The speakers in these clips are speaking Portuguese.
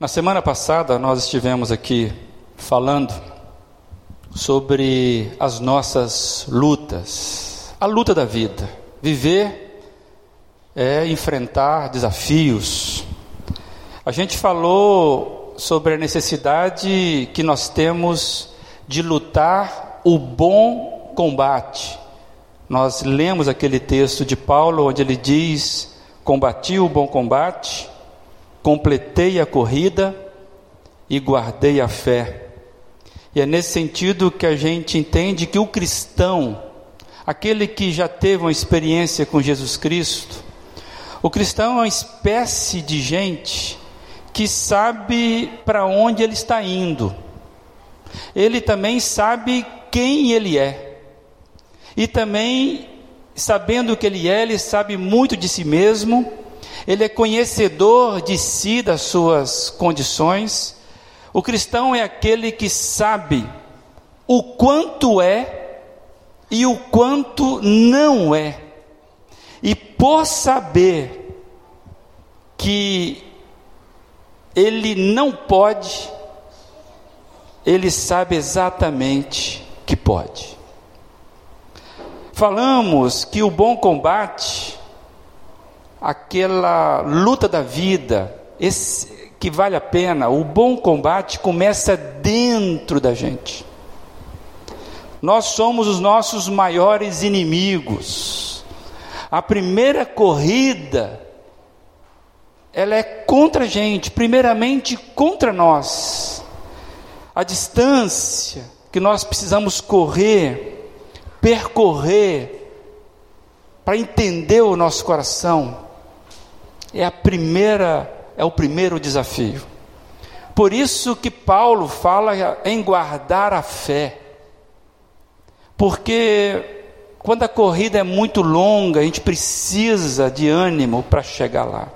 Na semana passada nós estivemos aqui falando sobre as nossas lutas, a luta da vida. Viver é enfrentar desafios. A gente falou sobre a necessidade que nós temos de lutar o bom combate. Nós lemos aquele texto de Paulo onde ele diz: Combati o bom combate completei a corrida e guardei a fé. E é nesse sentido que a gente entende que o cristão, aquele que já teve uma experiência com Jesus Cristo, o cristão é uma espécie de gente que sabe para onde ele está indo. Ele também sabe quem ele é. E também, sabendo que ele é, ele sabe muito de si mesmo ele é conhecedor de si, das suas condições. O cristão é aquele que sabe o quanto é e o quanto não é. E por saber que ele não pode, ele sabe exatamente que pode. Falamos que o bom combate aquela luta da vida, esse, que vale a pena, o bom combate começa dentro da gente. Nós somos os nossos maiores inimigos. A primeira corrida, ela é contra a gente, primeiramente contra nós. A distância que nós precisamos correr, percorrer, para entender o nosso coração, é a primeira, é o primeiro desafio. Por isso que Paulo fala em guardar a fé. Porque quando a corrida é muito longa, a gente precisa de ânimo para chegar lá.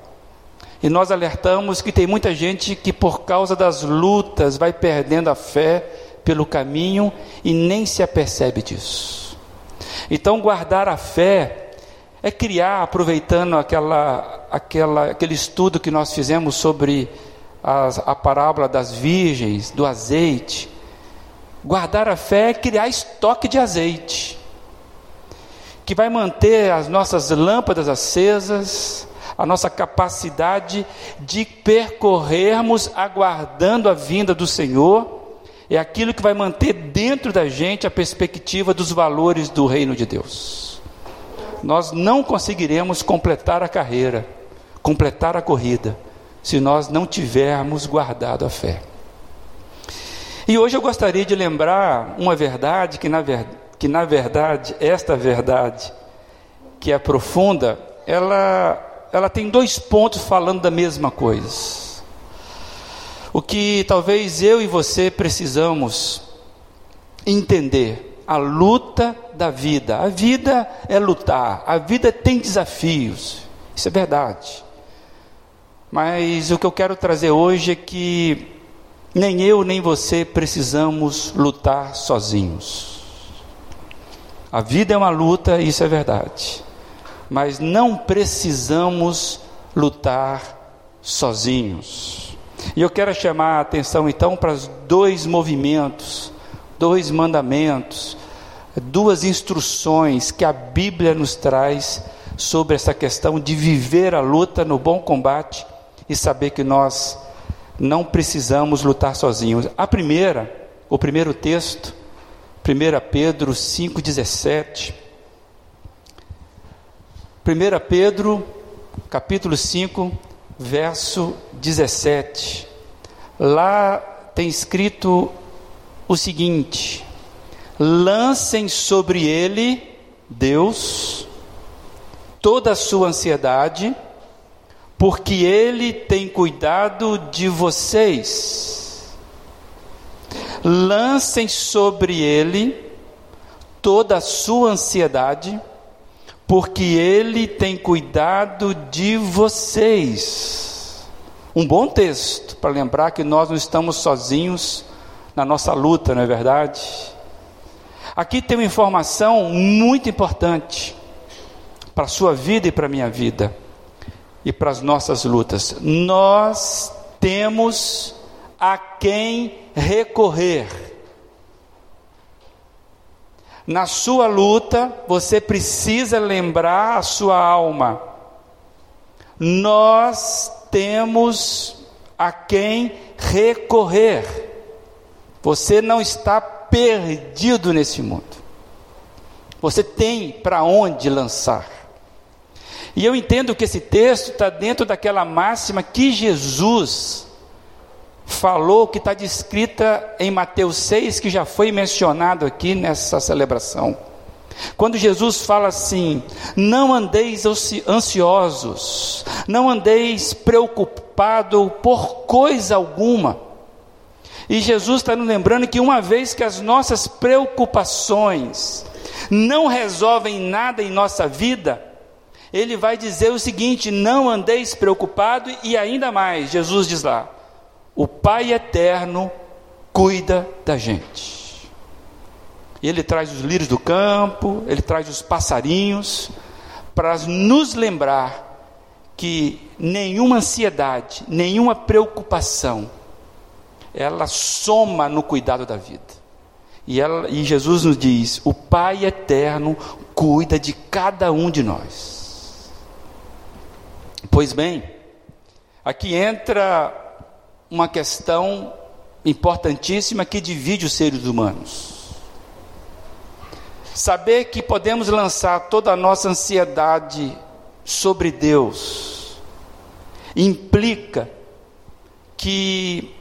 E nós alertamos que tem muita gente que, por causa das lutas, vai perdendo a fé pelo caminho e nem se apercebe disso. Então, guardar a fé é criar, aproveitando aquela, aquela, aquele estudo que nós fizemos sobre as, a parábola das virgens, do azeite. Guardar a fé é criar estoque de azeite, que vai manter as nossas lâmpadas acesas, a nossa capacidade de percorrermos aguardando a vinda do Senhor, é aquilo que vai manter dentro da gente a perspectiva dos valores do reino de Deus nós não conseguiremos completar a carreira, completar a corrida, se nós não tivermos guardado a fé. E hoje eu gostaria de lembrar uma verdade que, na, ver, que na verdade, esta verdade, que é profunda, ela, ela tem dois pontos falando da mesma coisa. O que talvez eu e você precisamos entender a luta da vida. A vida é lutar, a vida tem desafios, isso é verdade. Mas o que eu quero trazer hoje é que nem eu nem você precisamos lutar sozinhos. A vida é uma luta, isso é verdade. Mas não precisamos lutar sozinhos. E eu quero chamar a atenção então para os dois movimentos dois mandamentos, duas instruções que a Bíblia nos traz sobre essa questão de viver a luta no bom combate e saber que nós não precisamos lutar sozinhos. A primeira, o primeiro texto, 1 Pedro 5,17. 1 Pedro, capítulo 5, verso 17. Lá tem escrito o seguinte: lancem sobre ele, Deus, toda a sua ansiedade, porque ele tem cuidado de vocês. Lancem sobre ele toda a sua ansiedade, porque ele tem cuidado de vocês. Um bom texto para lembrar que nós não estamos sozinhos na nossa luta, não é verdade? Aqui tem uma informação muito importante para a sua vida e para a minha vida e para as nossas lutas. Nós temos a quem recorrer. Na sua luta, você precisa lembrar a sua alma. Nós temos a quem recorrer. Você não está perdido nesse mundo. Você tem para onde lançar. E eu entendo que esse texto está dentro daquela máxima que Jesus falou, que está descrita em Mateus 6, que já foi mencionado aqui nessa celebração. Quando Jesus fala assim: não andeis ansiosos, não andeis preocupado por coisa alguma. E Jesus está nos lembrando que uma vez que as nossas preocupações não resolvem nada em nossa vida, Ele vai dizer o seguinte: não andeis preocupado, e ainda mais, Jesus diz lá: o Pai eterno cuida da gente. Ele traz os lírios do campo, ele traz os passarinhos, para nos lembrar que nenhuma ansiedade, nenhuma preocupação, ela soma no cuidado da vida. E, ela, e Jesus nos diz: o Pai eterno cuida de cada um de nós. Pois bem, aqui entra uma questão importantíssima que divide os seres humanos. Saber que podemos lançar toda a nossa ansiedade sobre Deus implica que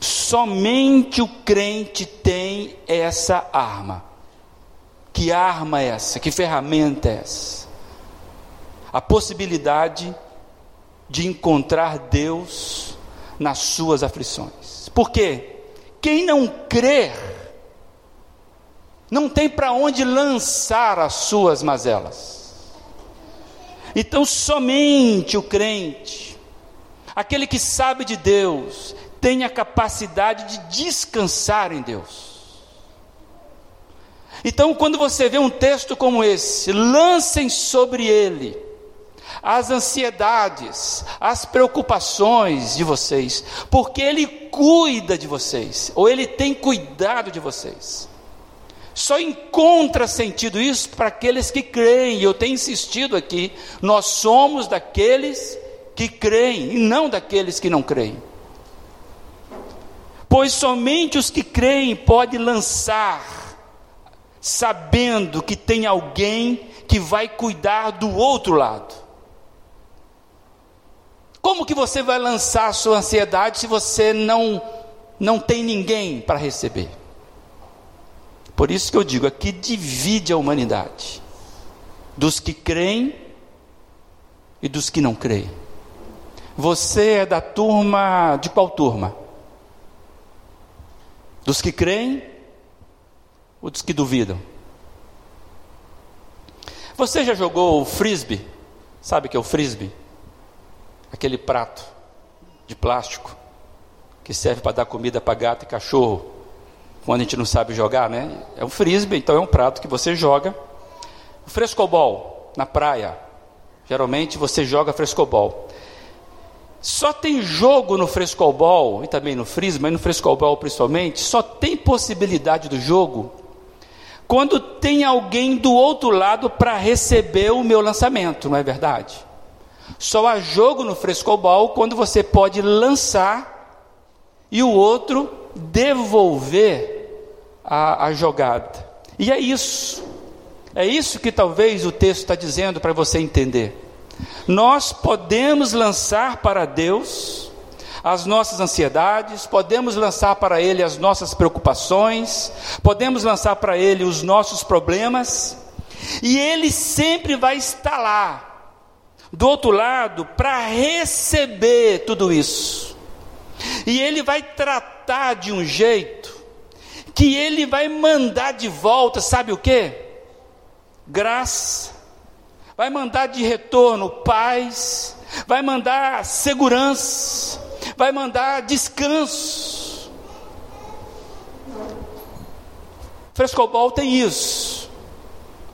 somente o crente tem essa arma. Que arma é essa? Que ferramenta é essa? A possibilidade de encontrar Deus nas suas aflições. Por quê? Quem não crer, não tem para onde lançar as suas mazelas. Então, somente o crente, aquele que sabe de Deus, tem a capacidade de descansar em Deus. Então, quando você vê um texto como esse, lancem sobre ele as ansiedades, as preocupações de vocês, porque Ele cuida de vocês, ou Ele tem cuidado de vocês. Só encontra sentido isso para aqueles que creem, e eu tenho insistido aqui: nós somos daqueles que creem, e não daqueles que não creem. Pois somente os que creem podem lançar, sabendo que tem alguém que vai cuidar do outro lado. Como que você vai lançar a sua ansiedade se você não não tem ninguém para receber? Por isso que eu digo, aqui divide a humanidade dos que creem e dos que não creem. Você é da turma de qual turma? Dos que creem ou dos que duvidam? Você já jogou o frisbee? Sabe o que é o frisbee? aquele prato de plástico que serve para dar comida para gato e cachorro, quando a gente não sabe jogar, né? É um frisbee, então é um prato que você joga. O frescobol na praia, geralmente você joga frescobol. Só tem jogo no frescobol e também no frisbee, mas no frescobol principalmente, só tem possibilidade do jogo quando tem alguém do outro lado para receber o meu lançamento, não é verdade? Só há jogo no frescobol quando você pode lançar e o outro devolver a, a jogada. E é isso. É isso que talvez o texto está dizendo para você entender. Nós podemos lançar para Deus as nossas ansiedades, podemos lançar para Ele as nossas preocupações, podemos lançar para Ele os nossos problemas, e Ele sempre vai estar lá do outro lado para receber tudo isso. E ele vai tratar de um jeito que ele vai mandar de volta, sabe o que? Graça, vai mandar de retorno paz, vai mandar segurança, vai mandar descanso. Frescobol tem isso.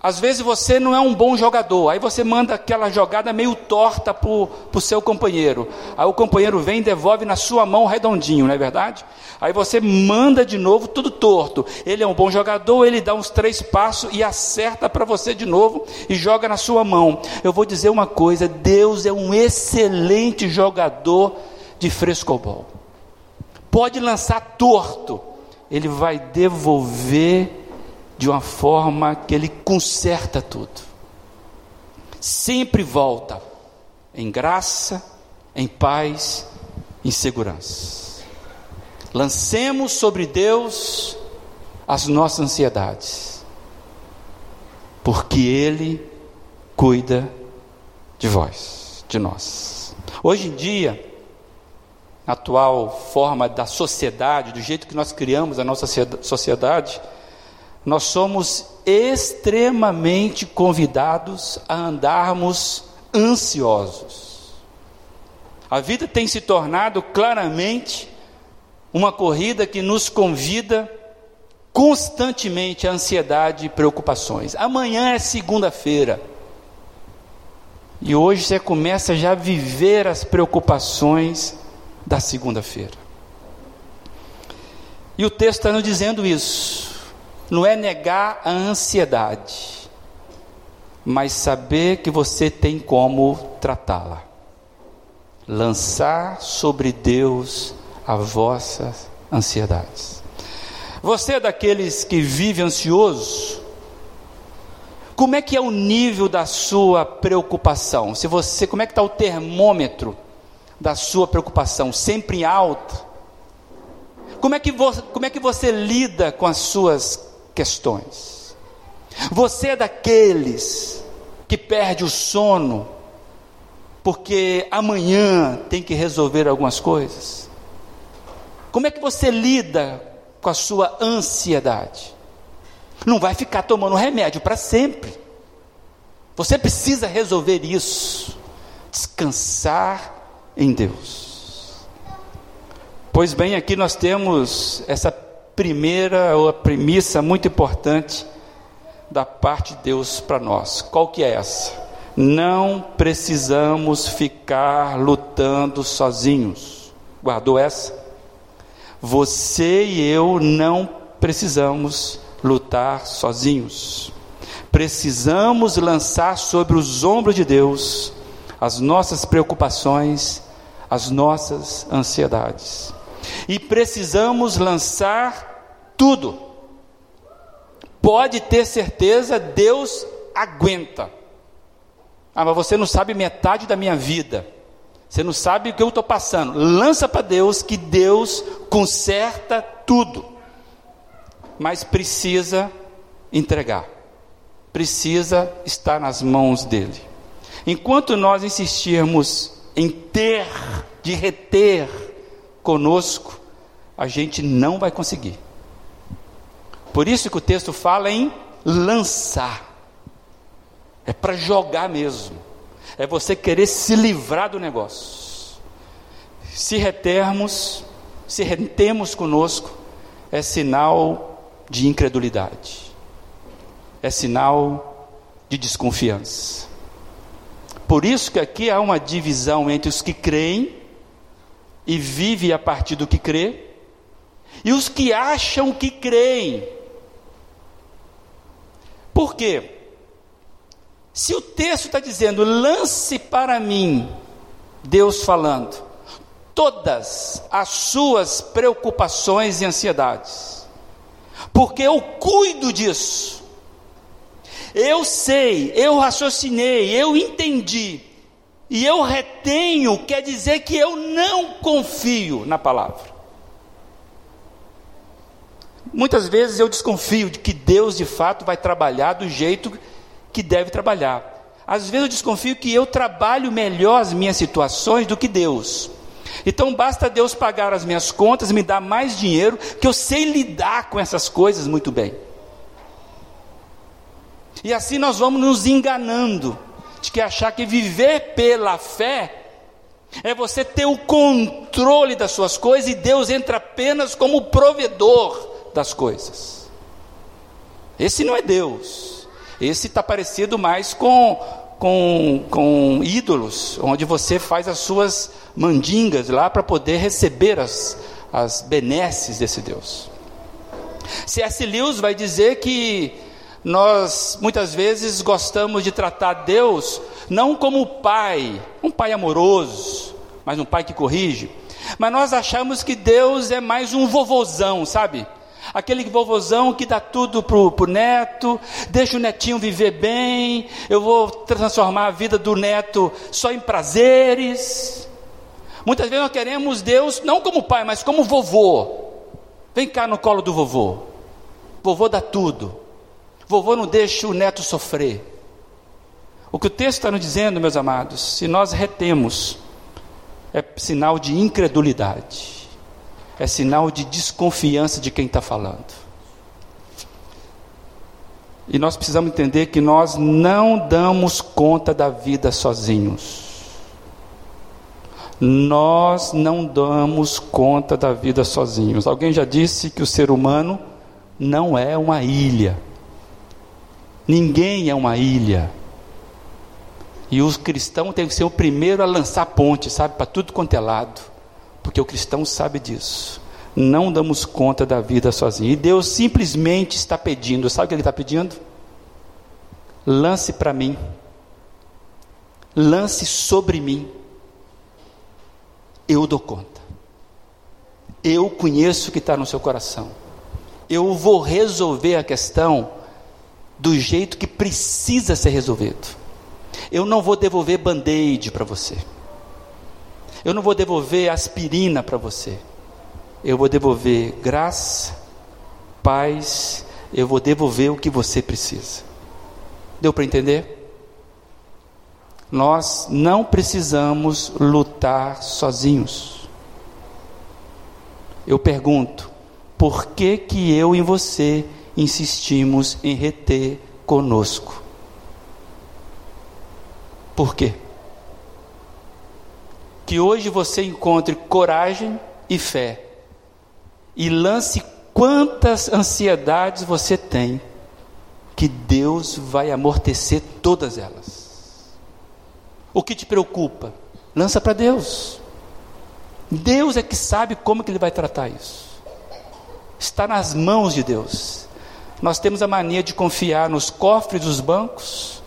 Às vezes você não é um bom jogador, aí você manda aquela jogada meio torta para o seu companheiro. Aí o companheiro vem e devolve na sua mão redondinho, não é verdade? Aí você manda de novo tudo torto. Ele é um bom jogador, ele dá uns três passos e acerta para você de novo e joga na sua mão. Eu vou dizer uma coisa: Deus é um excelente jogador de frescobol. Pode lançar torto, ele vai devolver de uma forma que ele conserta tudo. Sempre volta em graça, em paz, em segurança. Lancemos sobre Deus as nossas ansiedades, porque Ele cuida de vós, de nós. Hoje em dia, a atual forma da sociedade, do jeito que nós criamos a nossa sociedade, nós somos extremamente convidados a andarmos ansiosos. A vida tem se tornado claramente uma corrida que nos convida constantemente à ansiedade e preocupações. Amanhã é segunda-feira. E hoje você começa já a viver as preocupações da segunda-feira. E o texto está nos dizendo isso não é negar a ansiedade, mas saber que você tem como tratá-la. Lançar sobre Deus as vossas ansiedades. Você é daqueles que vive ansioso? Como é que é o nível da sua preocupação? Se você, como é que está o termômetro da sua preocupação? Sempre alto? Como é que como é que você lida com as suas questões. Você é daqueles que perde o sono porque amanhã tem que resolver algumas coisas. Como é que você lida com a sua ansiedade? Não vai ficar tomando remédio para sempre. Você precisa resolver isso. Descansar em Deus. Pois bem, aqui nós temos essa primeira ou a premissa muito importante da parte de Deus para nós. Qual que é essa? Não precisamos ficar lutando sozinhos. Guardou essa? Você e eu não precisamos lutar sozinhos. Precisamos lançar sobre os ombros de Deus as nossas preocupações, as nossas ansiedades e precisamos lançar tudo. Pode ter certeza, Deus aguenta. Ah, mas você não sabe metade da minha vida. Você não sabe o que eu estou passando. Lança para Deus que Deus conserta tudo. Mas precisa entregar. Precisa estar nas mãos dele. Enquanto nós insistirmos em ter, de reter, conosco, a gente não vai conseguir. Por isso que o texto fala em lançar. É para jogar mesmo. É você querer se livrar do negócio. Se retermos, se retemos conosco, é sinal de incredulidade. É sinal de desconfiança. Por isso que aqui há uma divisão entre os que creem e vive a partir do que crê, e os que acham que creem. Por quê? Se o texto está dizendo, lance para mim, Deus falando, todas as suas preocupações e ansiedades, porque eu cuido disso. Eu sei, eu raciocinei, eu entendi e eu retenho, quer dizer que eu não confio na palavra. Muitas vezes eu desconfio de que Deus de fato vai trabalhar do jeito que deve trabalhar. Às vezes eu desconfio que eu trabalho melhor as minhas situações do que Deus. Então basta Deus pagar as minhas contas, me dar mais dinheiro, que eu sei lidar com essas coisas muito bem. E assim nós vamos nos enganando de que achar que viver pela fé é você ter o controle das suas coisas e Deus entra apenas como provedor das coisas. Esse não é Deus. Esse está parecido mais com, com, com ídolos, onde você faz as suas mandingas lá para poder receber as, as benesses desse Deus. C.S. Lewis vai dizer que nós muitas vezes gostamos de tratar Deus não como o pai, um pai amoroso, mas um pai que corrige, mas nós achamos que Deus é mais um vovozão, sabe? Aquele vovozão que dá tudo pro, pro neto, deixa o netinho viver bem, eu vou transformar a vida do neto só em prazeres. Muitas vezes nós queremos Deus não como pai, mas como vovô. Vem cá no colo do vovô. Vovô dá tudo. Vovô não deixa o neto sofrer. O que o texto está nos dizendo, meus amados, se nós retemos, é sinal de incredulidade, é sinal de desconfiança de quem está falando. E nós precisamos entender que nós não damos conta da vida sozinhos. Nós não damos conta da vida sozinhos. Alguém já disse que o ser humano não é uma ilha. Ninguém é uma ilha. E o cristão tem que ser o primeiro a lançar ponte, sabe, para tudo quanto é lado. Porque o cristão sabe disso. Não damos conta da vida sozinho. E Deus simplesmente está pedindo, sabe o que Ele está pedindo? Lance para mim. Lance sobre mim eu dou conta. Eu conheço o que está no seu coração. Eu vou resolver a questão do jeito que precisa ser resolvido. Eu não vou devolver band-aid para você. Eu não vou devolver aspirina para você. Eu vou devolver graça, paz, eu vou devolver o que você precisa. Deu para entender? Nós não precisamos lutar sozinhos. Eu pergunto, por que que eu e você insistimos em reter conosco? Por quê? Que hoje você encontre coragem e fé e lance quantas ansiedades você tem, que Deus vai amortecer todas elas. O que te preocupa? Lança para Deus. Deus é que sabe como que ele vai tratar isso. Está nas mãos de Deus. Nós temos a mania de confiar nos cofres dos bancos,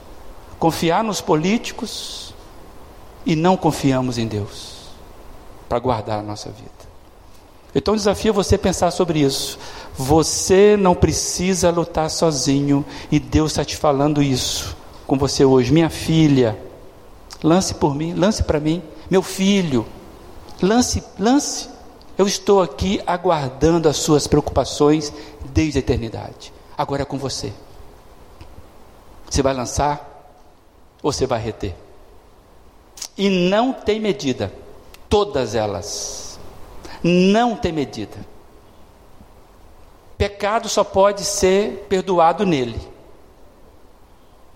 confiar nos políticos e não confiamos em Deus para guardar a nossa vida. Então desafio você a pensar sobre isso. Você não precisa lutar sozinho e Deus está te falando isso com você hoje, minha filha. Lance por mim, lance para mim, meu filho. Lance, lance. Eu estou aqui aguardando as suas preocupações desde a eternidade. Agora é com você. Você vai lançar ou você vai reter? E não tem medida. Todas elas. Não tem medida. Pecado só pode ser perdoado nele.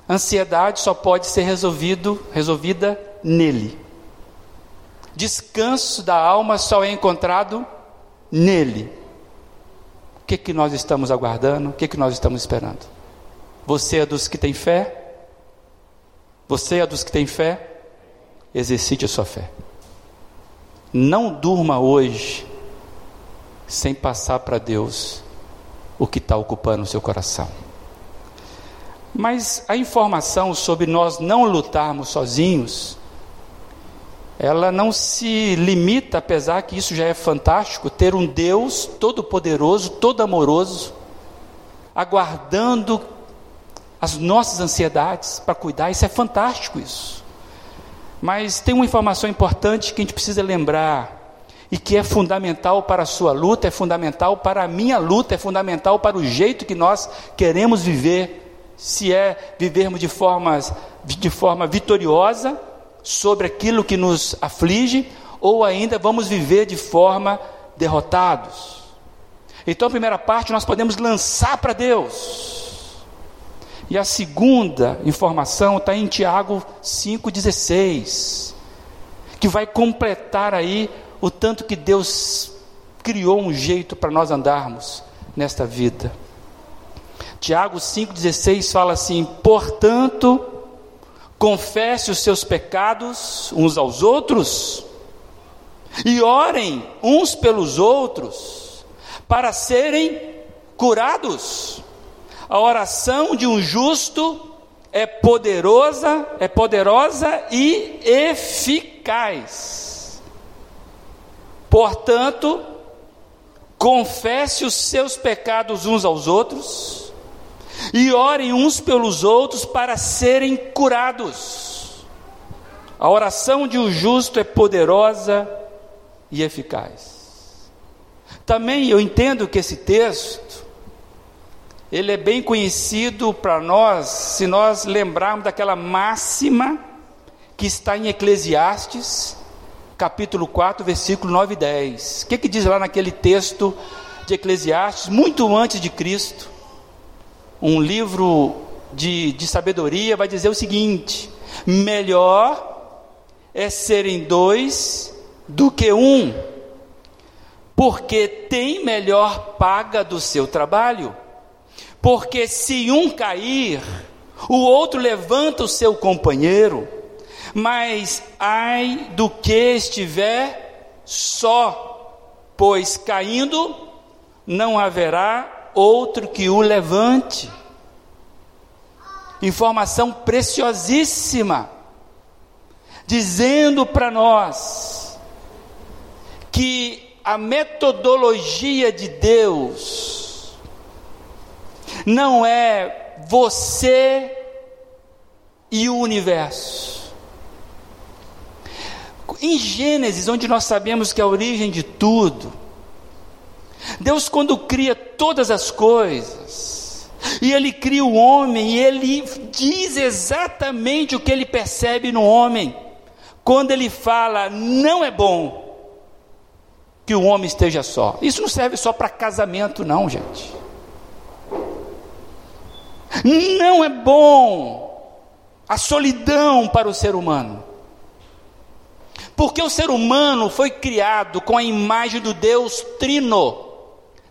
Ansiedade só pode ser resolvido, resolvida nele. Descanso da alma só é encontrado nele. Que, que nós estamos aguardando? O que, que nós estamos esperando? Você é dos que tem fé? Você é dos que tem fé? Exercite a sua fé. Não durma hoje sem passar para Deus o que está ocupando o seu coração. Mas a informação sobre nós não lutarmos sozinhos, ela não se limita, apesar que isso já é fantástico, ter um Deus todo-poderoso, todo-amoroso, aguardando as nossas ansiedades para cuidar, isso é fantástico isso. Mas tem uma informação importante que a gente precisa lembrar, e que é fundamental para a sua luta, é fundamental para a minha luta, é fundamental para o jeito que nós queremos viver se é vivermos de, formas, de forma vitoriosa sobre aquilo que nos aflige, ou ainda vamos viver de forma derrotados. Então, a primeira parte nós podemos lançar para Deus. E a segunda informação está em Tiago 5,16, que vai completar aí o tanto que Deus criou um jeito para nós andarmos nesta vida. Tiago 5,16 fala assim: portanto, confesse os seus pecados uns aos outros e orem uns pelos outros para serem curados. A oração de um justo é poderosa, é poderosa e eficaz. Portanto, confesse os seus pecados uns aos outros e orem uns pelos outros para serem curados. A oração de um justo é poderosa e eficaz. Também eu entendo que esse texto ele é bem conhecido para nós, se nós lembrarmos daquela máxima que está em Eclesiastes, capítulo 4, versículo 9 e 10. O que, que diz lá naquele texto de Eclesiastes, muito antes de Cristo? Um livro de, de sabedoria, vai dizer o seguinte: melhor é serem dois do que um, porque tem melhor paga do seu trabalho. Porque se um cair, o outro levanta o seu companheiro, mas ai do que estiver só, pois caindo não haverá outro que o levante. Informação preciosíssima, dizendo para nós que a metodologia de Deus não é você e o universo. Em Gênesis, onde nós sabemos que é a origem de tudo, Deus, quando cria todas as coisas, e Ele cria o homem, e Ele diz exatamente o que Ele percebe no homem, quando Ele fala, não é bom que o homem esteja só. Isso não serve só para casamento, não, gente. Não é bom a solidão para o ser humano. Porque o ser humano foi criado com a imagem do Deus Trino.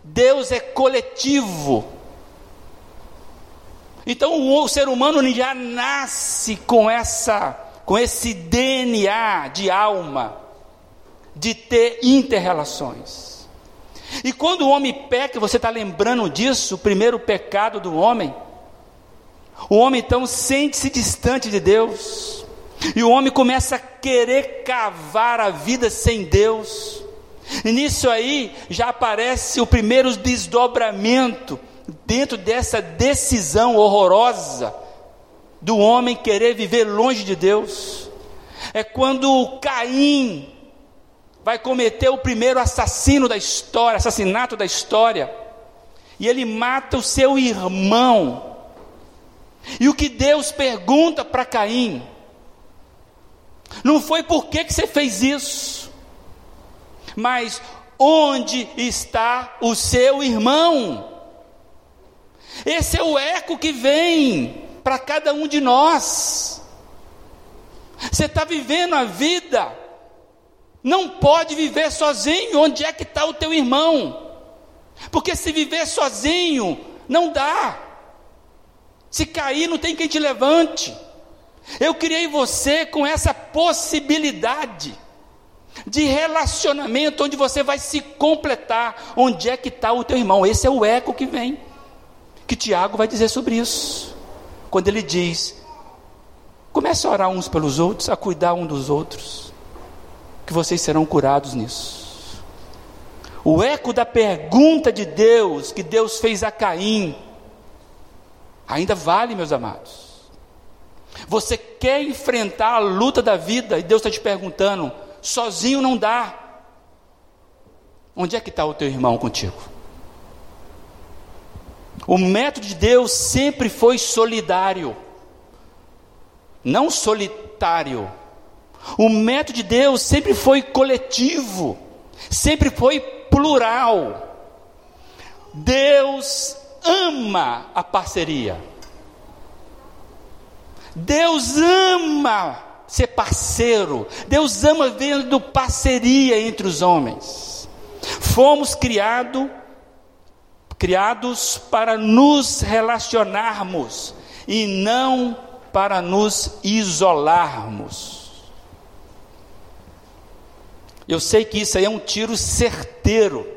Deus é coletivo. Então o ser humano já nasce com essa com esse DNA de alma de ter interrelações. E quando o homem peca, você está lembrando disso, o primeiro pecado do homem, o homem então sente-se distante de Deus, e o homem começa a querer cavar a vida sem Deus, nisso aí já aparece o primeiro desdobramento dentro dessa decisão horrorosa do homem querer viver longe de Deus. É quando Caim vai cometer o primeiro assassino da história, assassinato da história, e ele mata o seu irmão. E o que Deus pergunta para Caim? Não foi por que, que você fez isso? Mas onde está o seu irmão? Esse é o eco que vem para cada um de nós. Você está vivendo a vida, não pode viver sozinho. Onde é que está o teu irmão? Porque se viver sozinho, não dá. Se cair, não tem quem te levante. Eu criei você com essa possibilidade de relacionamento onde você vai se completar. Onde é que está o teu irmão? Esse é o eco que vem, que Tiago vai dizer sobre isso. Quando ele diz: comece a orar uns pelos outros, a cuidar um dos outros, que vocês serão curados nisso. O eco da pergunta de Deus que Deus fez a Caim ainda vale, meus amados. Você quer enfrentar a luta da vida e Deus está te perguntando: sozinho não dá. Onde é que está o teu irmão contigo? O método de Deus sempre foi solidário, não solitário. O método de Deus sempre foi coletivo, sempre foi plural. Deus ama a parceria. Deus ama ser parceiro. Deus ama vendo parceria entre os homens. Fomos criado, criados para nos relacionarmos e não para nos isolarmos. Eu sei que isso aí é um tiro certeiro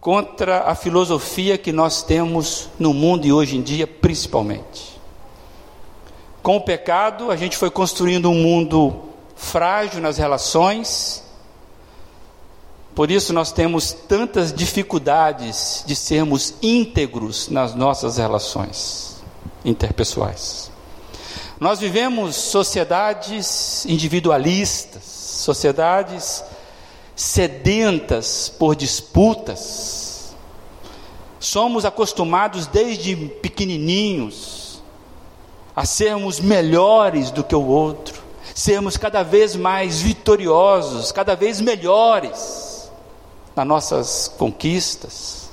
contra a filosofia que nós temos no mundo e hoje em dia, principalmente. Com o pecado, a gente foi construindo um mundo frágil nas relações, por isso nós temos tantas dificuldades de sermos íntegros nas nossas relações interpessoais. Nós vivemos sociedades individualistas, sociedades sedentas por disputas. Somos acostumados desde pequenininhos a sermos melhores do que o outro, sermos cada vez mais vitoriosos, cada vez melhores nas nossas conquistas.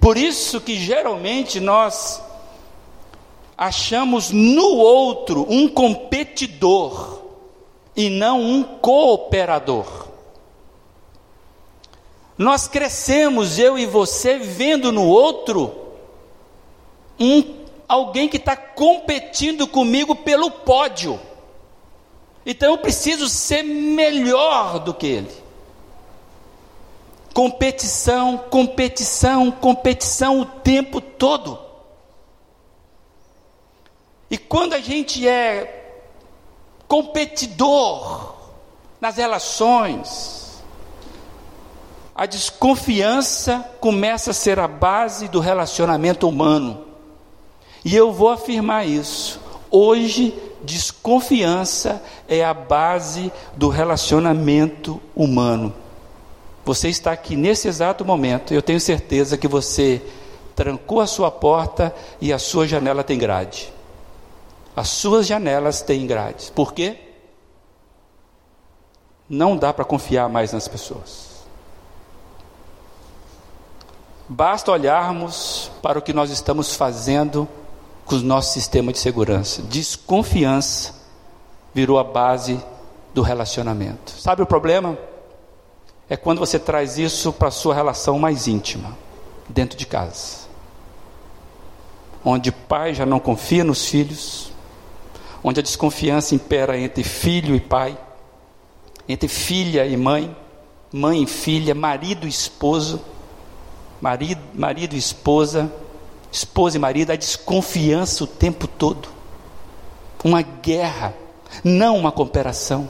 Por isso que geralmente nós achamos no outro um competidor e não um cooperador. Nós crescemos, eu e você, vendo no outro um alguém que está competindo comigo pelo pódio. Então eu preciso ser melhor do que ele. Competição, competição, competição o tempo todo. E quando a gente é competidor nas relações, a desconfiança começa a ser a base do relacionamento humano. E eu vou afirmar isso. Hoje, desconfiança é a base do relacionamento humano. Você está aqui nesse exato momento, eu tenho certeza que você trancou a sua porta e a sua janela tem grade. As suas janelas têm grades. Por quê? Não dá para confiar mais nas pessoas. Basta olharmos para o que nós estamos fazendo com o nosso sistema de segurança. Desconfiança virou a base do relacionamento. Sabe o problema? é quando você traz isso para a sua relação mais íntima, dentro de casa. Onde pai já não confia nos filhos, onde a desconfiança impera entre filho e pai, entre filha e mãe, mãe e filha, marido e esposo, marido, marido e esposa, esposa e marido, a desconfiança o tempo todo. Uma guerra, não uma cooperação.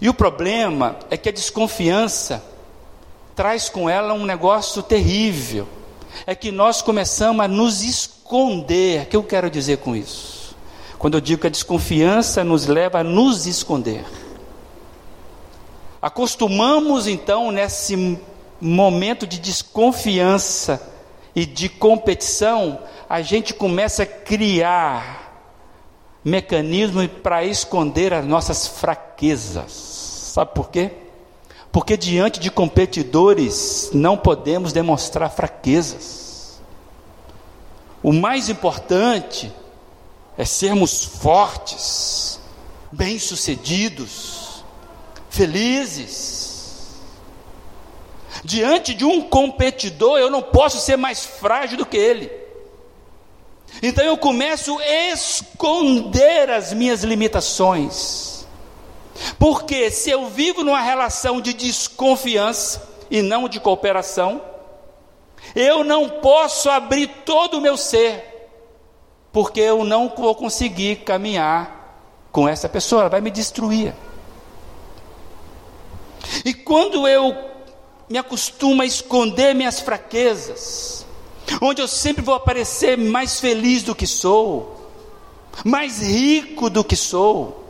E o problema é que a desconfiança traz com ela um negócio terrível. É que nós começamos a nos esconder. O que eu quero dizer com isso? Quando eu digo que a desconfiança nos leva a nos esconder. Acostumamos então nesse momento de desconfiança e de competição, a gente começa a criar mecanismo para esconder as nossas fraquezas. Sabe por quê? Porque diante de competidores não podemos demonstrar fraquezas. O mais importante é sermos fortes, bem-sucedidos, felizes. Diante de um competidor, eu não posso ser mais frágil do que ele. Então eu começo a esconder as minhas limitações. Porque se eu vivo numa relação de desconfiança e não de cooperação, eu não posso abrir todo o meu ser, porque eu não vou conseguir caminhar com essa pessoa, ela vai me destruir. E quando eu me acostumo a esconder minhas fraquezas, onde eu sempre vou aparecer mais feliz do que sou, mais rico do que sou,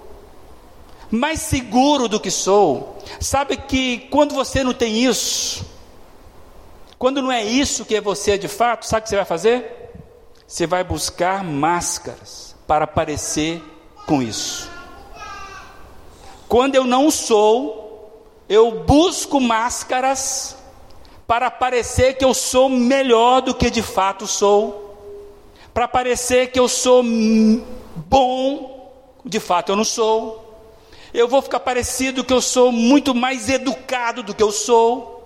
mais seguro do que sou. Sabe que quando você não tem isso, quando não é isso que é você de fato, sabe o que você vai fazer? Você vai buscar máscaras para parecer com isso. Quando eu não sou, eu busco máscaras para parecer que eu sou melhor do que de fato sou, para parecer que eu sou bom, de fato eu não sou. Eu vou ficar parecido que eu sou muito mais educado do que eu sou.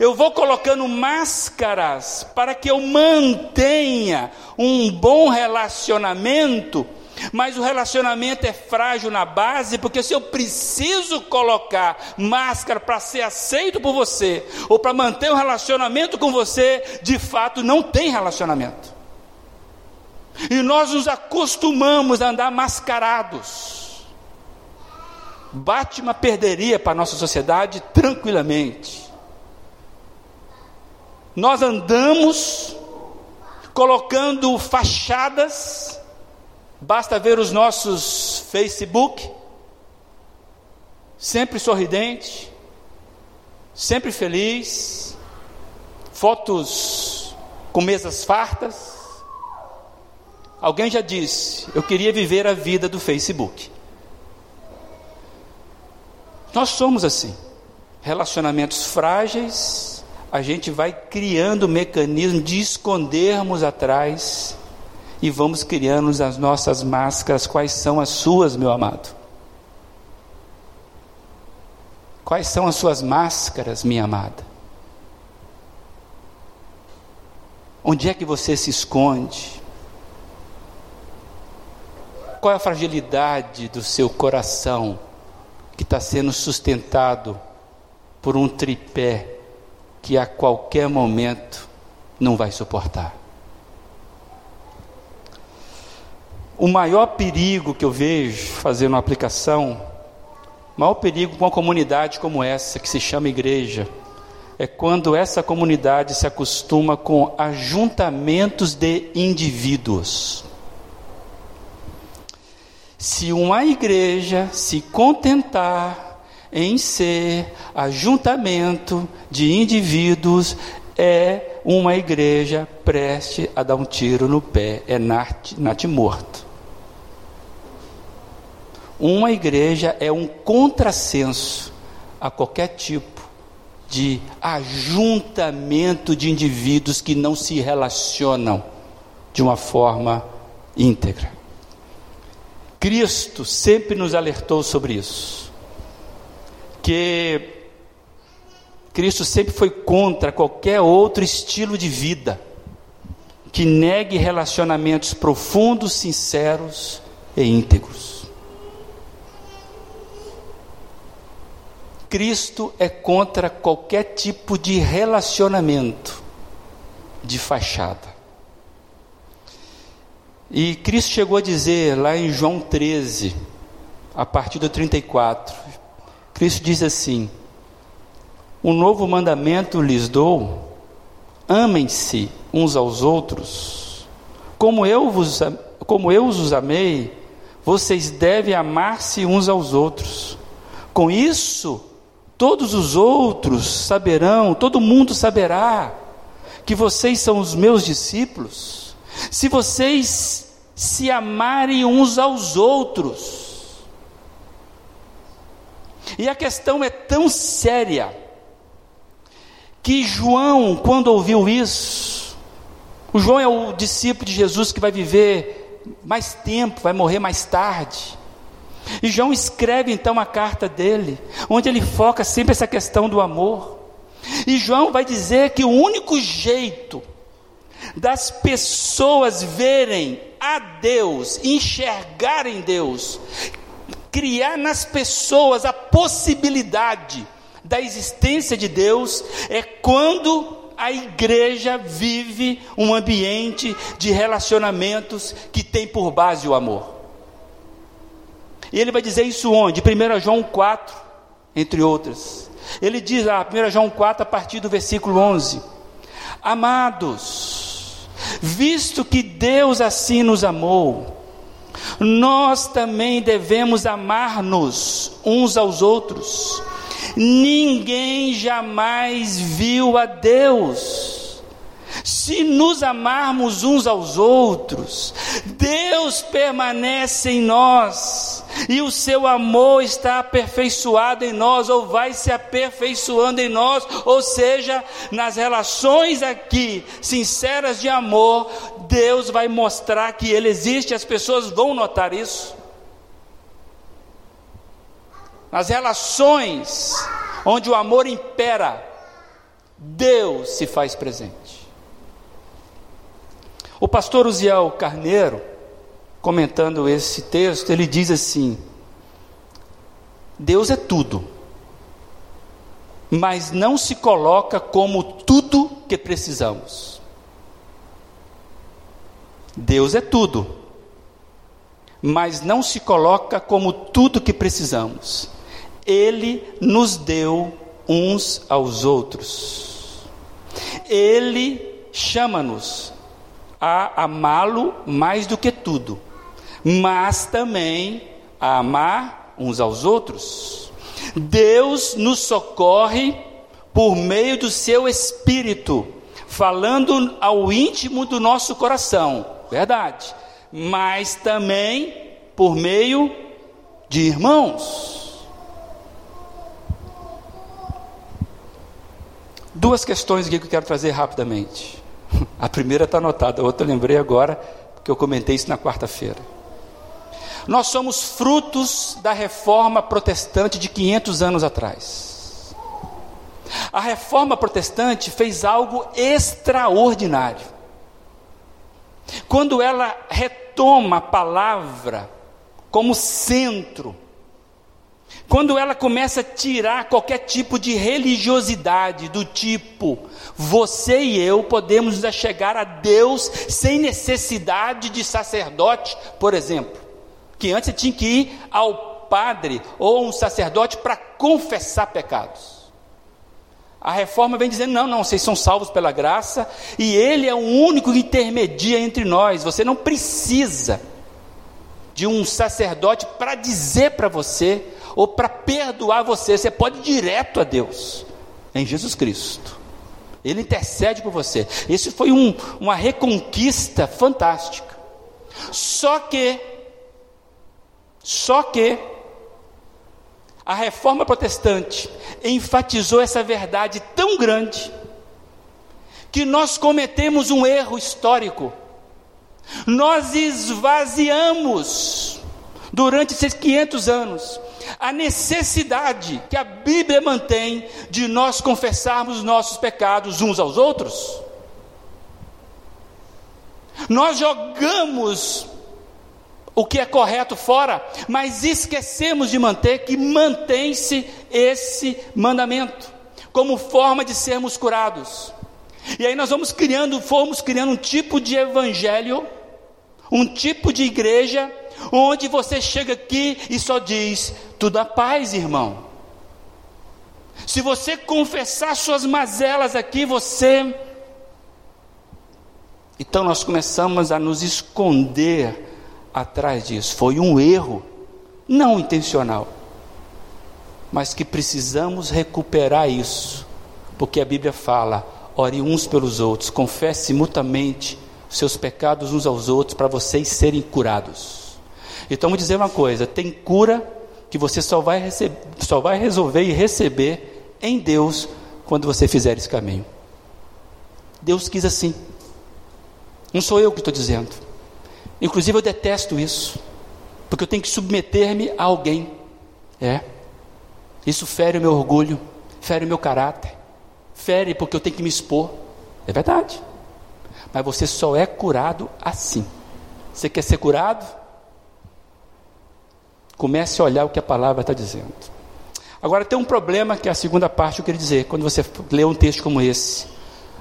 Eu vou colocando máscaras para que eu mantenha um bom relacionamento, mas o relacionamento é frágil na base, porque se eu preciso colocar máscara para ser aceito por você, ou para manter um relacionamento com você, de fato não tem relacionamento. E nós nos acostumamos a andar mascarados. Batman perderia para a nossa sociedade tranquilamente. Nós andamos colocando fachadas, basta ver os nossos Facebook, sempre sorridente, sempre feliz, fotos com mesas fartas, Alguém já disse: Eu queria viver a vida do Facebook. Nós somos assim. Relacionamentos frágeis, a gente vai criando mecanismo de escondermos atrás e vamos criando as nossas máscaras. Quais são as suas, meu amado? Quais são as suas máscaras, minha amada? Onde é que você se esconde? Qual é a fragilidade do seu coração que está sendo sustentado por um tripé que a qualquer momento não vai suportar? O maior perigo que eu vejo fazendo uma aplicação, o maior perigo com uma comunidade como essa, que se chama igreja, é quando essa comunidade se acostuma com ajuntamentos de indivíduos. Se uma igreja se contentar em ser ajuntamento de indivíduos, é uma igreja preste a dar um tiro no pé, é nat, morto. Uma igreja é um contrassenso a qualquer tipo de ajuntamento de indivíduos que não se relacionam de uma forma íntegra. Cristo sempre nos alertou sobre isso. Que Cristo sempre foi contra qualquer outro estilo de vida que negue relacionamentos profundos, sinceros e íntegros. Cristo é contra qualquer tipo de relacionamento de fachada. E Cristo chegou a dizer lá em João 13, a partir do 34, Cristo diz assim: Um novo mandamento lhes dou, amem-se uns aos outros, como eu vos, como eu os amei, vocês devem amar-se uns aos outros. Com isso, todos os outros saberão, todo mundo saberá que vocês são os meus discípulos se vocês se amarem uns aos outros. E a questão é tão séria que João, quando ouviu isso, o João é o discípulo de Jesus que vai viver mais tempo, vai morrer mais tarde. E João escreve então a carta dele, onde ele foca sempre essa questão do amor. E João vai dizer que o único jeito das pessoas verem a Deus, enxergarem Deus, criar nas pessoas a possibilidade da existência de Deus, é quando a igreja vive um ambiente de relacionamentos que tem por base o amor. E ele vai dizer isso onde? 1 João 4, entre outras. Ele diz lá, 1 João 4, a partir do versículo 11: Amados, Visto que Deus assim nos amou, nós também devemos amar-nos uns aos outros. Ninguém jamais viu a Deus. Se nos amarmos uns aos outros, Deus permanece em nós, e o seu amor está aperfeiçoado em nós, ou vai se aperfeiçoando em nós, ou seja, nas relações aqui, sinceras de amor, Deus vai mostrar que Ele existe, as pessoas vão notar isso. Nas relações onde o amor impera, Deus se faz presente. O pastor Uziel Carneiro, comentando esse texto, ele diz assim: Deus é tudo, mas não se coloca como tudo que precisamos. Deus é tudo, mas não se coloca como tudo que precisamos. Ele nos deu uns aos outros. Ele chama-nos a amá-lo mais do que tudo, mas também a amar uns aos outros. Deus nos socorre por meio do seu Espírito, falando ao íntimo do nosso coração, verdade, mas também por meio de irmãos. Duas questões que eu quero trazer rapidamente. A primeira está anotada, a outra lembrei agora, porque eu comentei isso na quarta-feira. Nós somos frutos da reforma protestante de 500 anos atrás. A reforma protestante fez algo extraordinário. Quando ela retoma a palavra como centro, quando ela começa a tirar qualquer tipo de religiosidade, do tipo, você e eu podemos chegar a Deus sem necessidade de sacerdote, por exemplo, que antes você tinha que ir ao padre ou um sacerdote para confessar pecados. A reforma vem dizendo: não, não, vocês são salvos pela graça e Ele é o único que intermedia entre nós. Você não precisa de um sacerdote para dizer para você ou para perdoar você. Você pode ir direto a Deus em Jesus Cristo. Ele intercede por você. Isso foi um, uma reconquista fantástica. Só que, só que, a reforma protestante enfatizou essa verdade tão grande, que nós cometemos um erro histórico nós esvaziamos durante esses 500 anos a necessidade que a Bíblia mantém de nós confessarmos nossos pecados uns aos outros. Nós jogamos o que é correto fora, mas esquecemos de manter que mantém-se esse mandamento como forma de sermos curados. E aí nós vamos criando, fomos criando um tipo de evangelho um tipo de igreja onde você chega aqui e só diz: tudo a paz, irmão. Se você confessar suas mazelas aqui, você. Então nós começamos a nos esconder atrás disso. Foi um erro, não intencional, mas que precisamos recuperar isso, porque a Bíblia fala: ore uns pelos outros, confesse mutuamente seus pecados uns aos outros para vocês serem curados. Então vou dizer uma coisa: tem cura que você só vai, receber, só vai resolver e receber em Deus quando você fizer esse caminho. Deus quis assim. Não sou eu que estou dizendo. Inclusive eu detesto isso, porque eu tenho que submeter-me a alguém. É. Isso fere o meu orgulho, fere o meu caráter, fere porque eu tenho que me expor. É verdade mas você só é curado assim. Você quer ser curado? Comece a olhar o que a palavra está dizendo. Agora tem um problema que é a segunda parte que eu queria dizer, quando você lê um texto como esse: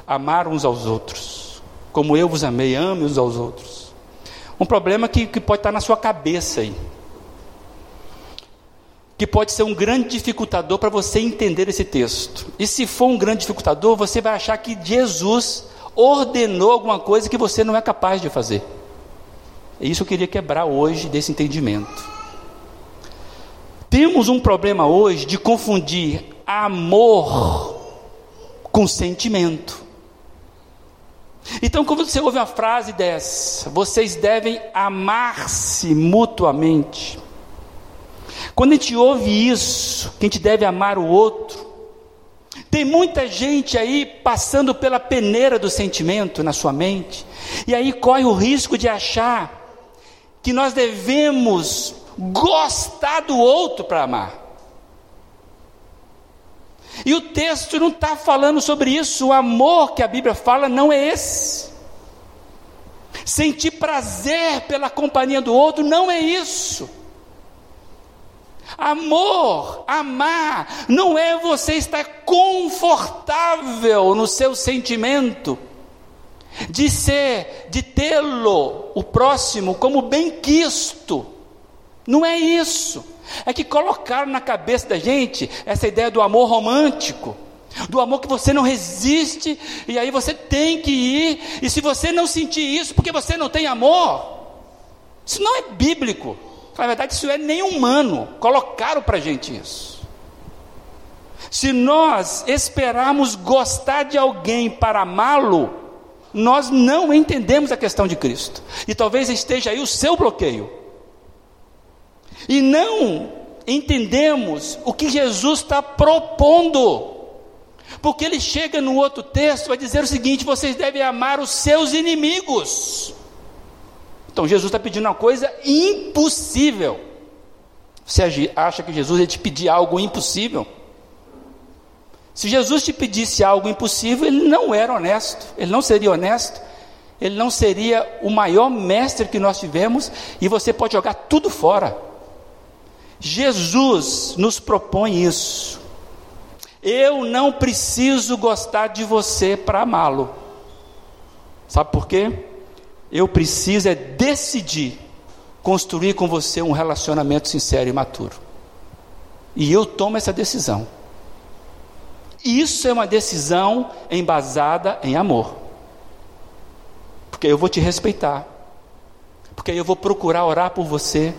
amar uns aos outros, como eu vos amei, ame uns aos outros. Um problema que, que pode estar na sua cabeça aí, que pode ser um grande dificultador para você entender esse texto. E se for um grande dificultador, você vai achar que Jesus ordenou alguma coisa que você não é capaz de fazer. Isso eu queria quebrar hoje desse entendimento. Temos um problema hoje de confundir amor com sentimento. Então, quando você ouve uma frase dessa, vocês devem amar-se mutuamente. Quando a gente ouve isso, que a gente deve amar o outro, tem muita gente aí passando pela peneira do sentimento na sua mente, e aí corre o risco de achar que nós devemos gostar do outro para amar. E o texto não está falando sobre isso, o amor que a Bíblia fala não é esse. Sentir prazer pela companhia do outro não é isso. Amor, amar, não é você estar confortável no seu sentimento, de ser, de tê-lo, o próximo, como bem-quisto. Não é isso. É que colocaram na cabeça da gente essa ideia do amor romântico, do amor que você não resiste, e aí você tem que ir, e se você não sentir isso, porque você não tem amor, isso não é bíblico. Na verdade, isso é nem humano. Colocaram para a gente isso. Se nós esperarmos gostar de alguém para amá-lo, nós não entendemos a questão de Cristo. E talvez esteja aí o seu bloqueio. E não entendemos o que Jesus está propondo. Porque ele chega no outro texto, vai dizer o seguinte: vocês devem amar os seus inimigos. Então Jesus está pedindo uma coisa impossível. Você acha que Jesus ia te pedir algo impossível? Se Jesus te pedisse algo impossível, ele não era honesto, ele não seria honesto, ele não seria o maior mestre que nós tivemos, e você pode jogar tudo fora. Jesus nos propõe isso. Eu não preciso gostar de você para amá-lo. Sabe por quê? Eu preciso é decidir construir com você um relacionamento sincero e maturo. E eu tomo essa decisão. Isso é uma decisão embasada em amor. Porque eu vou te respeitar. Porque eu vou procurar orar por você,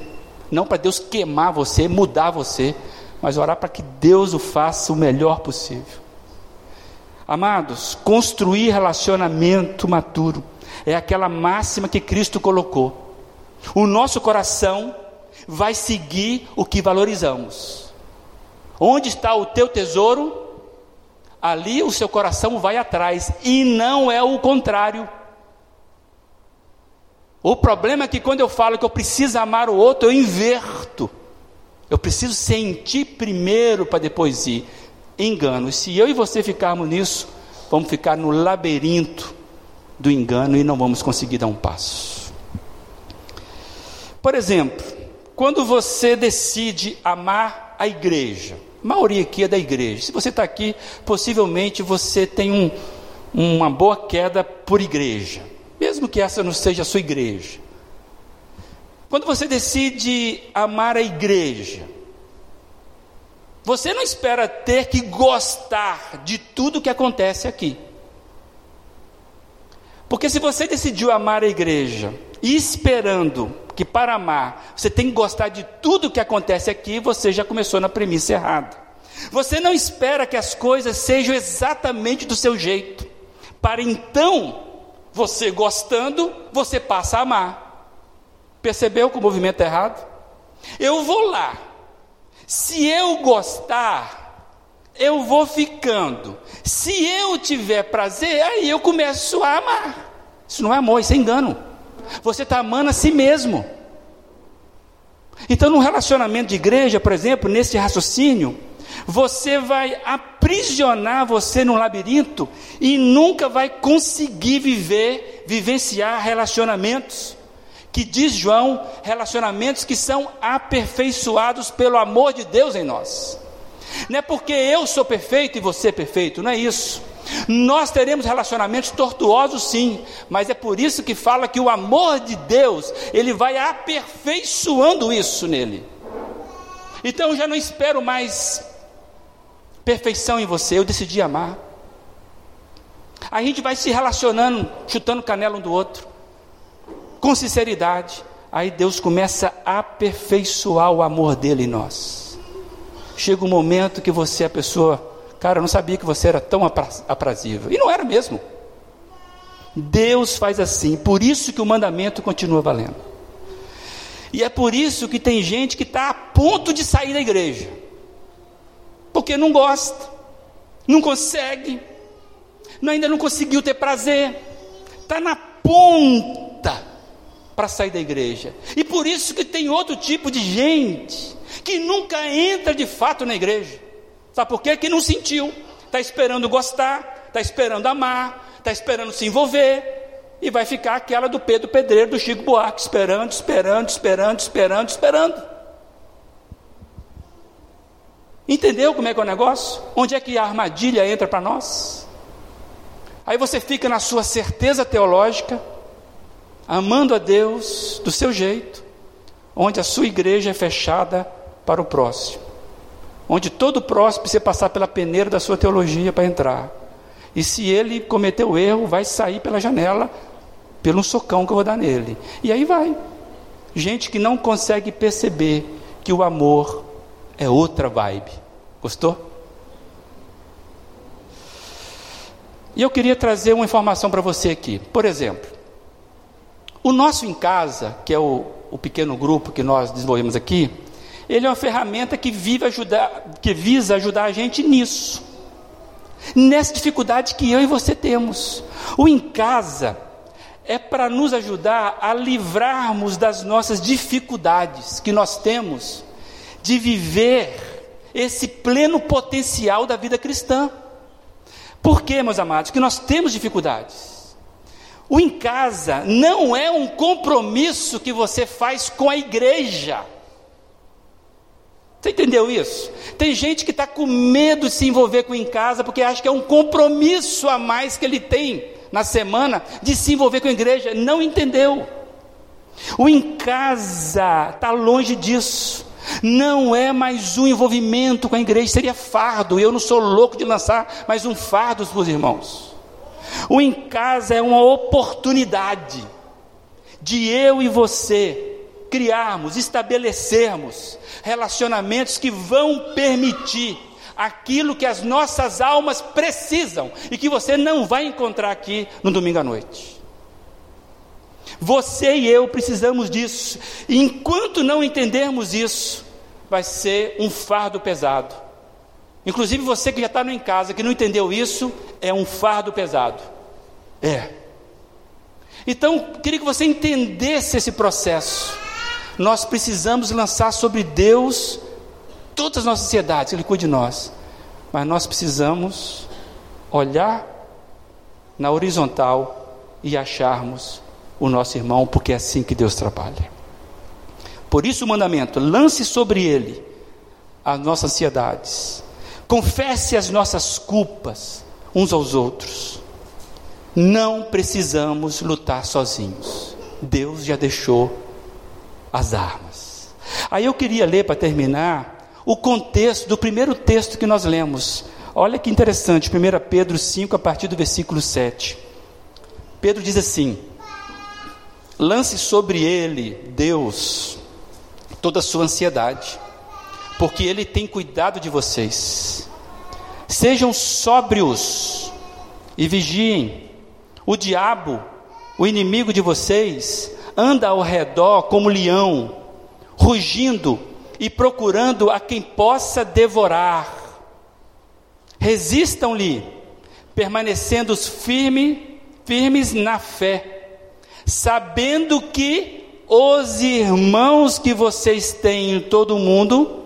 não para Deus queimar você, mudar você, mas orar para que Deus o faça o melhor possível. Amados, construir relacionamento maturo é aquela máxima que Cristo colocou. O nosso coração vai seguir o que valorizamos. Onde está o teu tesouro, ali o seu coração vai atrás, e não é o contrário. O problema é que quando eu falo que eu preciso amar o outro, eu inverto. Eu preciso sentir primeiro para depois ir. Engano. E se eu e você ficarmos nisso, vamos ficar no labirinto do engano e não vamos conseguir dar um passo. Por exemplo, quando você decide amar a igreja, a maioria aqui é da igreja. Se você está aqui, possivelmente você tem um, uma boa queda por igreja, mesmo que essa não seja a sua igreja. Quando você decide amar a igreja, você não espera ter que gostar de tudo que acontece aqui. Porque se você decidiu amar a igreja, esperando que para amar você tem que gostar de tudo que acontece aqui, você já começou na premissa errada. Você não espera que as coisas sejam exatamente do seu jeito, para então, você gostando, você passa a amar. Percebeu que o movimento é errado? Eu vou lá, se eu gostar, eu vou ficando. Se eu tiver prazer, aí eu começo a amar. Isso não é amor, isso é engano. Você está amando a si mesmo. Então, no relacionamento de igreja, por exemplo, nesse raciocínio, você vai aprisionar você num labirinto e nunca vai conseguir viver, vivenciar relacionamentos. Que diz João, relacionamentos que são aperfeiçoados pelo amor de Deus em nós. Não é porque eu sou perfeito e você é perfeito, não é isso. Nós teremos relacionamentos tortuosos sim, mas é por isso que fala que o amor de Deus, ele vai aperfeiçoando isso nele. Então eu já não espero mais perfeição em você, eu decidi amar. A gente vai se relacionando, chutando canela um do outro, com sinceridade. Aí Deus começa a aperfeiçoar o amor dele em nós chega um momento que você é a pessoa, cara, eu não sabia que você era tão aprazível. E não era mesmo. Deus faz assim, por isso que o mandamento continua valendo. E é por isso que tem gente que está a ponto de sair da igreja, porque não gosta, não consegue, ainda não conseguiu ter prazer, está na ponta para sair da igreja. E por isso que tem outro tipo de gente que nunca entra de fato na igreja. Sabe por quê? Que não sentiu. Está esperando gostar, está esperando amar, está esperando se envolver. E vai ficar aquela do Pedro Pedreiro, do Chico Buarque, esperando, esperando, esperando, esperando, esperando. Entendeu como é que é o negócio? Onde é que a armadilha entra para nós? Aí você fica na sua certeza teológica, amando a Deus do seu jeito, onde a sua igreja é fechada para o próximo, onde todo próximo precisa passar pela peneira da sua teologia para entrar. E se ele cometeu erro, vai sair pela janela, pelo socão que eu vou dar nele. E aí vai. Gente que não consegue perceber que o amor é outra vibe. Gostou? E eu queria trazer uma informação para você aqui. Por exemplo, o nosso em casa, que é o, o pequeno grupo que nós desenvolvemos aqui, ele é uma ferramenta que, vive ajudar, que visa ajudar a gente nisso. Nessa dificuldade que eu e você temos. O em casa é para nos ajudar a livrarmos das nossas dificuldades que nós temos de viver esse pleno potencial da vida cristã. Por quê, meus amados? Que nós temos dificuldades. O em casa não é um compromisso que você faz com a igreja. Você entendeu isso? Tem gente que está com medo de se envolver com em casa porque acha que é um compromisso a mais que ele tem na semana de se envolver com a igreja. Não entendeu. O em casa está longe disso. Não é mais um envolvimento com a igreja, seria fardo. Eu não sou louco de lançar mais um fardo para os irmãos. O em casa é uma oportunidade de eu e você criarmos, estabelecermos relacionamentos que vão permitir aquilo que as nossas almas precisam e que você não vai encontrar aqui no domingo à noite. Você e eu precisamos disso, e enquanto não entendermos isso, vai ser um fardo pesado. Inclusive você que já está em casa, que não entendeu isso, é um fardo pesado. É. Então, queria que você entendesse esse processo. Nós precisamos lançar sobre Deus todas as nossas ansiedades, Ele cuida de nós. Mas nós precisamos olhar na horizontal e acharmos o nosso irmão, porque é assim que Deus trabalha. Por isso o mandamento: lance sobre ele as nossas ansiedades, confesse as nossas culpas uns aos outros. Não precisamos lutar sozinhos. Deus já deixou as armas. Aí eu queria ler para terminar o contexto do primeiro texto que nós lemos. Olha que interessante, 1 Pedro 5, a partir do versículo 7. Pedro diz assim: Lance sobre ele, Deus, toda a sua ansiedade, porque ele tem cuidado de vocês. Sejam sóbrios e vigiem. O diabo, o inimigo de vocês, anda ao redor como leão, rugindo e procurando a quem possa devorar. Resistam-lhe, permanecendo firme, firmes na fé, sabendo que os irmãos que vocês têm em todo o mundo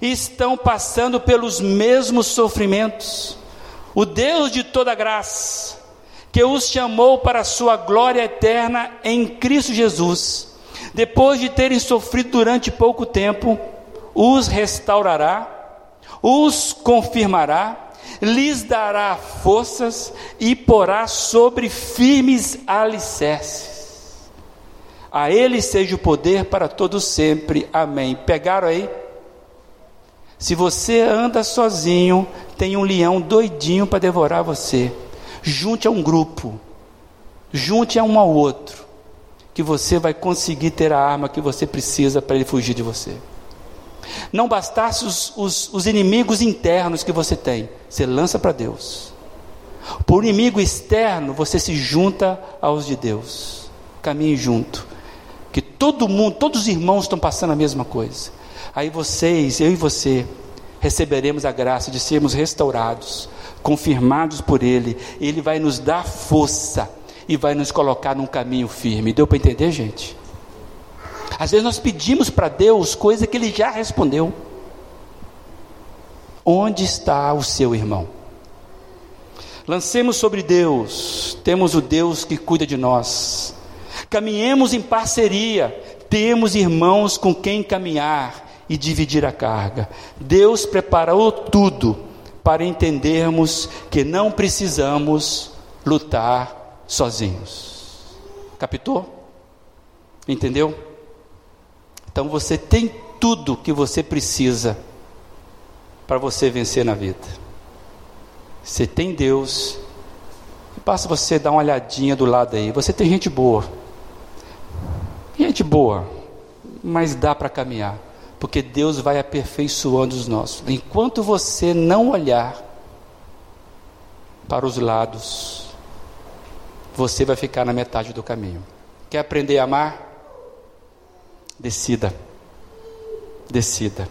estão passando pelos mesmos sofrimentos. O Deus de toda graça, que os chamou para a sua glória eterna em Cristo Jesus, depois de terem sofrido durante pouco tempo, os restaurará, os confirmará, lhes dará forças e porá sobre firmes alicerces. A Ele seja o poder para todos sempre. Amém. Pegaram aí? Se você anda sozinho, tem um leão doidinho para devorar você. Junte a um grupo, junte a um ao outro, que você vai conseguir ter a arma que você precisa para ele fugir de você. Não bastasse os, os, os inimigos internos que você tem, você lança para Deus. Por inimigo externo, você se junta aos de Deus. Caminhe junto. Que todo mundo, todos os irmãos estão passando a mesma coisa. Aí vocês, eu e você, receberemos a graça de sermos restaurados, confirmados por Ele. Ele vai nos dar força e vai nos colocar num caminho firme. Deu para entender, gente? Às vezes nós pedimos para Deus coisa que Ele já respondeu. Onde está o seu irmão? Lancemos sobre Deus, temos o Deus que cuida de nós. Caminhemos em parceria, temos irmãos com quem caminhar e dividir a carga. Deus preparou tudo para entendermos que não precisamos lutar sozinhos. Captou? Entendeu? Então você tem tudo que você precisa para você vencer na vida. Você tem Deus. Basta você dar uma olhadinha do lado aí. Você tem gente boa. Gente boa. Mas dá para caminhar. Porque Deus vai aperfeiçoando os nossos. Enquanto você não olhar para os lados, você vai ficar na metade do caminho. Quer aprender a amar? Decida. Decida.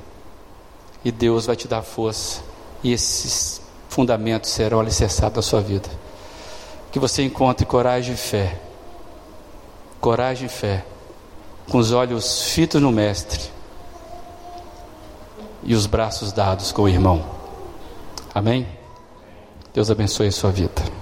E Deus vai te dar força. E esses fundamentos serão alicerçados na sua vida. Que você encontre coragem e fé. Coragem e fé. Com os olhos fitos no Mestre. E os braços dados com o irmão. Amém? Deus abençoe a sua vida.